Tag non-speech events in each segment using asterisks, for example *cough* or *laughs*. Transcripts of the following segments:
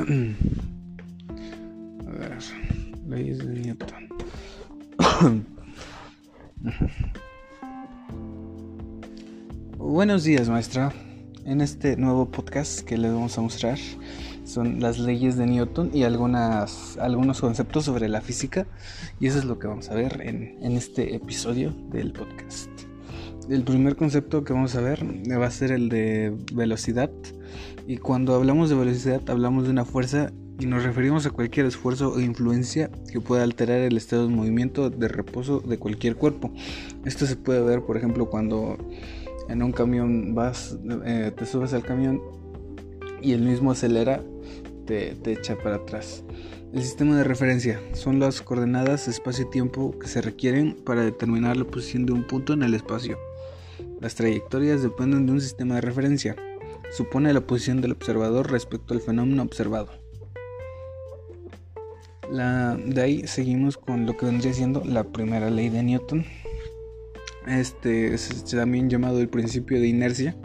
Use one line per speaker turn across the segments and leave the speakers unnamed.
A ver, leyes de Newton. Buenos días, maestra. En este nuevo podcast que les vamos a mostrar son las leyes de Newton y algunas, algunos conceptos sobre la física. Y eso es lo que vamos a ver en, en este episodio del podcast. El primer concepto que vamos a ver va a ser el de velocidad. Y cuando hablamos de velocidad hablamos de una fuerza y nos referimos a cualquier esfuerzo o influencia que pueda alterar el estado de movimiento de reposo de cualquier cuerpo. Esto se puede ver, por ejemplo, cuando en un camión vas, eh, te subes al camión y el mismo acelera, te, te echa para atrás. El sistema de referencia son las coordenadas espacio y tiempo que se requieren para determinar la posición de un punto en el espacio. Las trayectorias dependen de un sistema de referencia. Supone la posición del observador respecto al fenómeno observado. De ahí seguimos con lo que vendría siendo la primera ley de Newton. Este es también llamado el principio de inercia.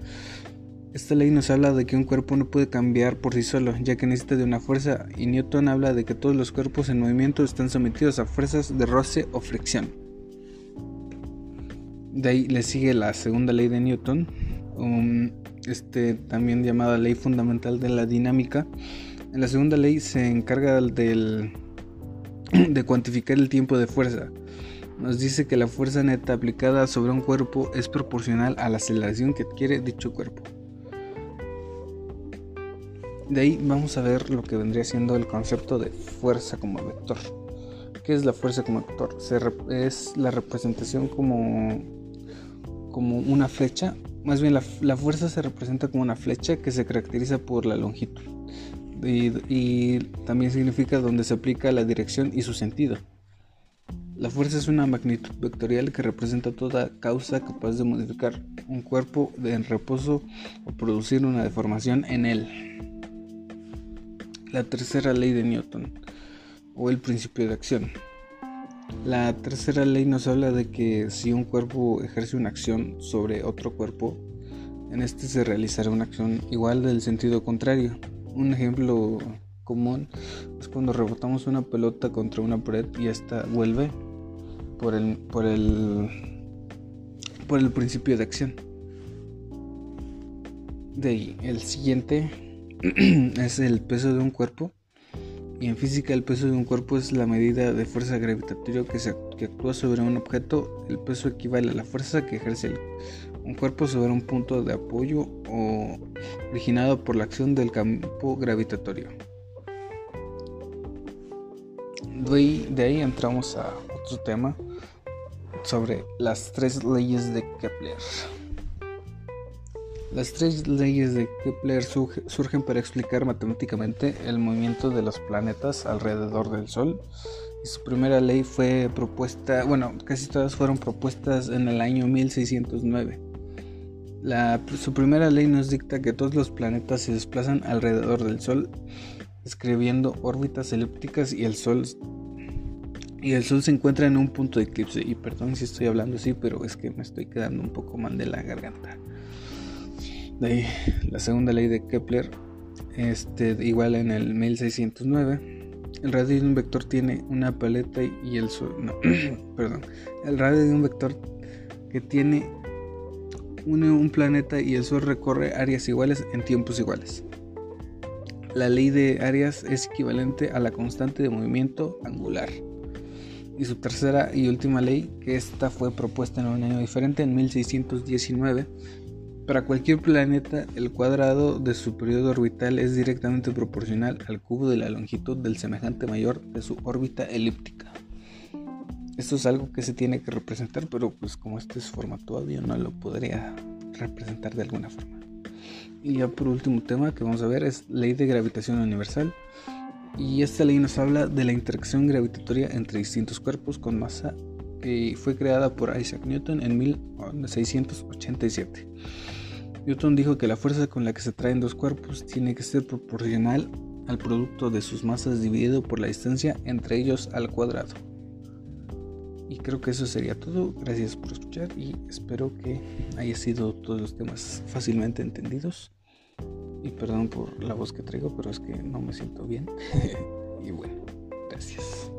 Esta ley nos habla de que un cuerpo no puede cambiar por sí solo, ya que necesita de una fuerza, y Newton habla de que todos los cuerpos en movimiento están sometidos a fuerzas de roce o fricción. De ahí le sigue la segunda ley de Newton, um, este, también llamada ley fundamental de la dinámica. En la segunda ley se encarga del, *clears throat* de cuantificar el tiempo de fuerza. Nos dice que la fuerza neta aplicada sobre un cuerpo es proporcional a la aceleración que adquiere dicho cuerpo. De ahí vamos a ver lo que vendría siendo el concepto de fuerza como vector. ¿Qué es la fuerza como vector? es la representación como, como una flecha. Más bien la, fuerza se representa como una flecha que se caracteriza por la longitud. Y, y también significa donde se aplica la dirección y su sentido. La fuerza es una magnitud vectorial que representa toda causa capaz de modificar un cuerpo en reposo o producir una deformación en él la tercera ley de Newton o el principio de acción. La tercera ley nos habla de que si un cuerpo ejerce una acción sobre otro cuerpo, en este se realizará una acción igual del sentido contrario. Un ejemplo común es cuando rebotamos una pelota contra una pared y esta vuelve por el, por el, por el principio de acción. De ahí, el siguiente *clears throat* es el peso de un cuerpo. Y en física el peso de un cuerpo es la medida de fuerza gravitatoria que, se, actúa sobre un objeto. El peso equivale a la fuerza que ejerce un cuerpo sobre un punto de apoyo o originado por la acción del campo gravitatorio. De de ahí entramos a otro tema sobre las tres leyes de Kepler. Las tres leyes de Kepler surgen para explicar matemáticamente el movimiento de los planetas alrededor del Sol. Y su primera ley fue propuesta, bueno, casi todas fueron propuestas en el año 1609. su primera ley nos dicta que todos los planetas se desplazan alrededor del Sol, escribiendo órbitas elípticas y el Sol y el Sol se encuentra en un punto de eclipse. Y perdón si estoy hablando así, pero es que me estoy quedando un poco mal de la garganta. De ahí, la segunda ley de Kepler, este, igual en el 1609, el radio de un vector tiene una paleta y el sol, no, *clears throat* perdón, el radio de un vector que tiene un planeta y el sol recorre áreas iguales en tiempos iguales. La ley de áreas es equivalente a la constante de movimiento angular. Y su tercera y última ley, que esta fue propuesta en un año diferente, en 1619, para cualquier planeta, el cuadrado de su periodo orbital es directamente proporcional al cubo de la longitud del semejante mayor de su órbita elíptica. Esto es algo que se tiene que representar, pero pues como este es forma todavía no lo podría representar de alguna forma. Y ya por último tema que vamos a ver es ley de gravitación universal. Y esta ley nos habla de la interacción gravitatoria entre distintos cuerpos con masa fue creada por Isaac Newton en 1687. Newton dijo que la fuerza con la que se traen dos cuerpos tiene que ser proporcional al producto de sus masas dividido por la distancia entre ellos al cuadrado. Y creo que eso sería todo. Gracias por escuchar y espero que haya sido todos los temas fácilmente entendidos. Y perdón por la voz que traigo, pero es que no me siento bien. *laughs* y bueno, gracias.